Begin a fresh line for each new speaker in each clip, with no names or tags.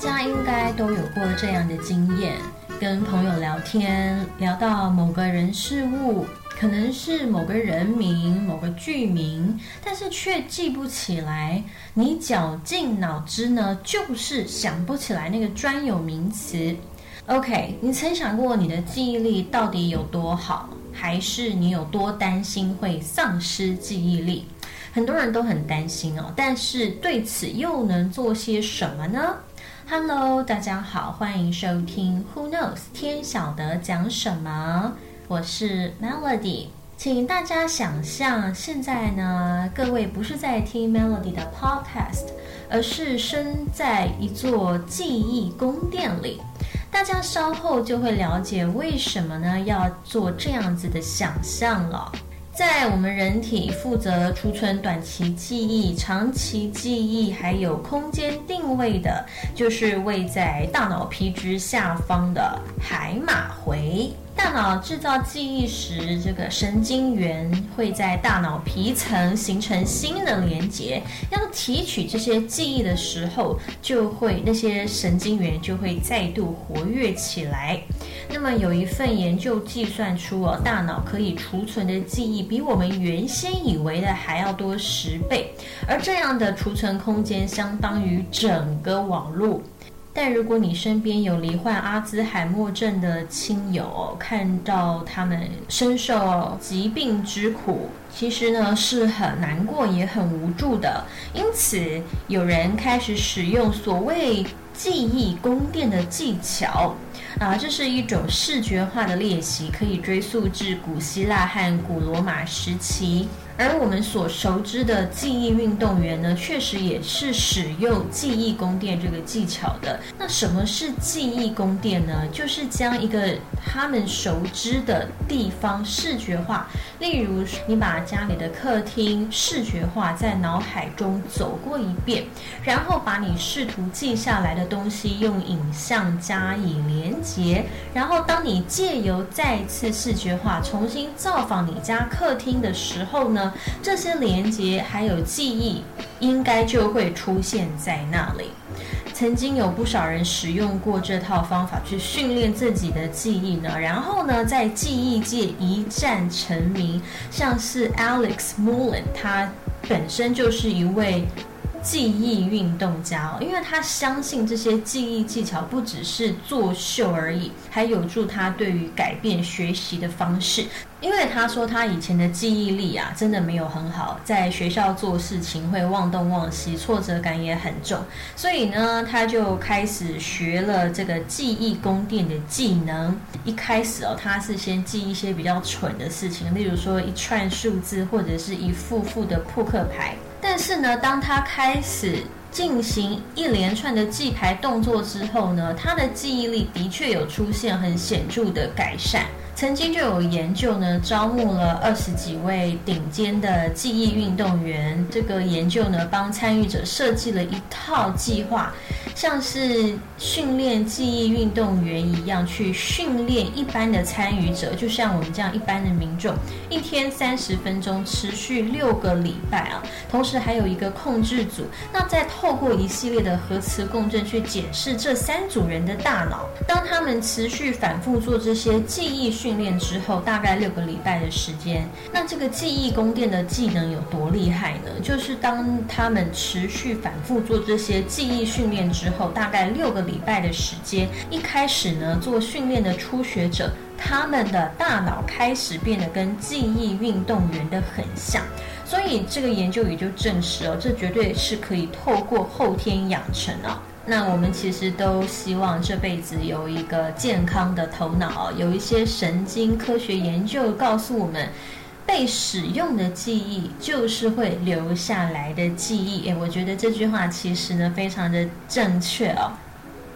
大家应该都有过这样的经验：跟朋友聊天，聊到某个人事物，可能是某个人名、某个剧名，但是却记不起来。你绞尽脑汁呢，就是想不起来那个专有名词。OK，你曾想过你的记忆力到底有多好，还是你有多担心会丧失记忆力？很多人都很担心哦，但是对此又能做些什么呢？Hello，大家好，欢迎收听 Who Knows 天晓得讲什么？我是 Melody，请大家想象现在呢，各位不是在听 Melody 的 Podcast，而是身在一座记忆宫殿里。大家稍后就会了解为什么呢要做这样子的想象了。在我们人体负责储存短期记忆、长期记忆，还有空间定位的，就是位在大脑皮质下方的海马回。大脑制造记忆时，这个神经元会在大脑皮层形成新的连接。要提取这些记忆的时候，就会那些神经元就会再度活跃起来。那么有一份研究计算出哦，大脑可以储存的记忆比我们原先以为的还要多十倍，而这样的储存空间相当于整个网络。但如果你身边有罹患阿兹海默症的亲友，看到他们深受疾病之苦，其实呢是很难过也很无助的。因此，有人开始使用所谓记忆宫殿的技巧啊，这是一种视觉化的练习，可以追溯至古希腊和古罗马时期。而我们所熟知的记忆运动员呢，确实也是使用记忆宫殿这个技巧的。那什么是记忆宫殿呢？就是将一个他们熟知的地方视觉化，例如你把家里的客厅视觉化，在脑海中走过一遍，然后把你试图记下来的东西用影像加以连连接，然后当你借由再次视觉化重新造访你家客厅的时候呢？这些连接还有记忆，应该就会出现在那里。曾经有不少人使用过这套方法去训练自己的记忆呢，然后呢，在记忆界一战成名。像是 Alex Mullen，他本身就是一位。记忆运动家哦，因为他相信这些记忆技巧不只是作秀而已，还有助他对于改变学习的方式。因为他说他以前的记忆力啊，真的没有很好，在学校做事情会忘东忘西，挫折感也很重，所以呢，他就开始学了这个记忆宫殿的技能。一开始哦，他是先记一些比较蠢的事情，例如说一串数字或者是一副副的扑克牌。但是呢，当他开始进行一连串的记牌动作之后呢，他的记忆力的确有出现很显著的改善。曾经就有研究呢，招募了二十几位顶尖的记忆运动员。这个研究呢，帮参与者设计了一套计划，像是训练记忆运动员一样，去训练一般的参与者，就像我们这样一般的民众，一天三十分钟，持续六个礼拜啊。同时还有一个控制组，那在透透过一系列的核磁共振去检视这三组人的大脑。当他们持续反复做这些记忆，训练之后大概六个礼拜的时间，那这个记忆宫殿的技能有多厉害呢？就是当他们持续反复做这些记忆训练之后，大概六个礼拜的时间，一开始呢做训练的初学者，他们的大脑开始变得跟记忆运动员的很像，所以这个研究也就证实哦，这绝对是可以透过后天养成哦。那我们其实都希望这辈子有一个健康的头脑。有一些神经科学研究告诉我们，被使用的记忆就是会留下来的记忆。诶，我觉得这句话其实呢非常的正确哦。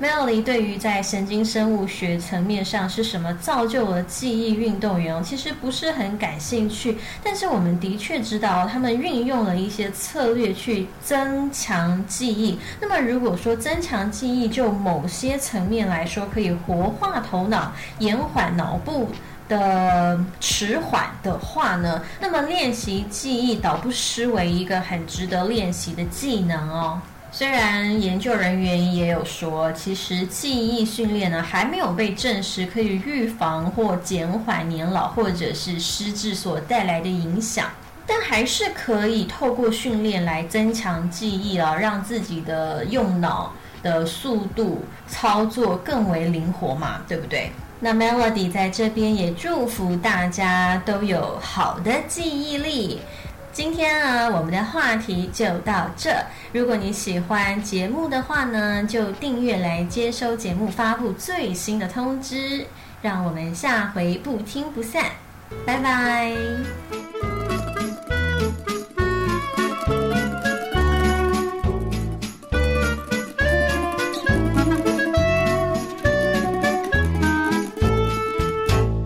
Melody 对于在神经生物学层面上是什么造就了记忆运动员，其实不是很感兴趣。但是我们的确知道，他们运用了一些策略去增强记忆。那么如果说增强记忆，就某些层面来说，可以活化头脑，延缓脑部的迟缓的话呢，那么练习记忆倒不失为一个很值得练习的技能哦。虽然研究人员也有说，其实记忆训练呢还没有被证实可以预防或减缓年老或者是失智所带来的影响，但还是可以透过训练来增强记忆啊，让自己的用脑的速度操作更为灵活嘛，对不对？那 Melody 在这边也祝福大家都有好的记忆力。今天呢，我们的话题就到这。如果你喜欢节目的话呢，就订阅来接收节目发布最新的通知。让我们下回不听不散，拜拜。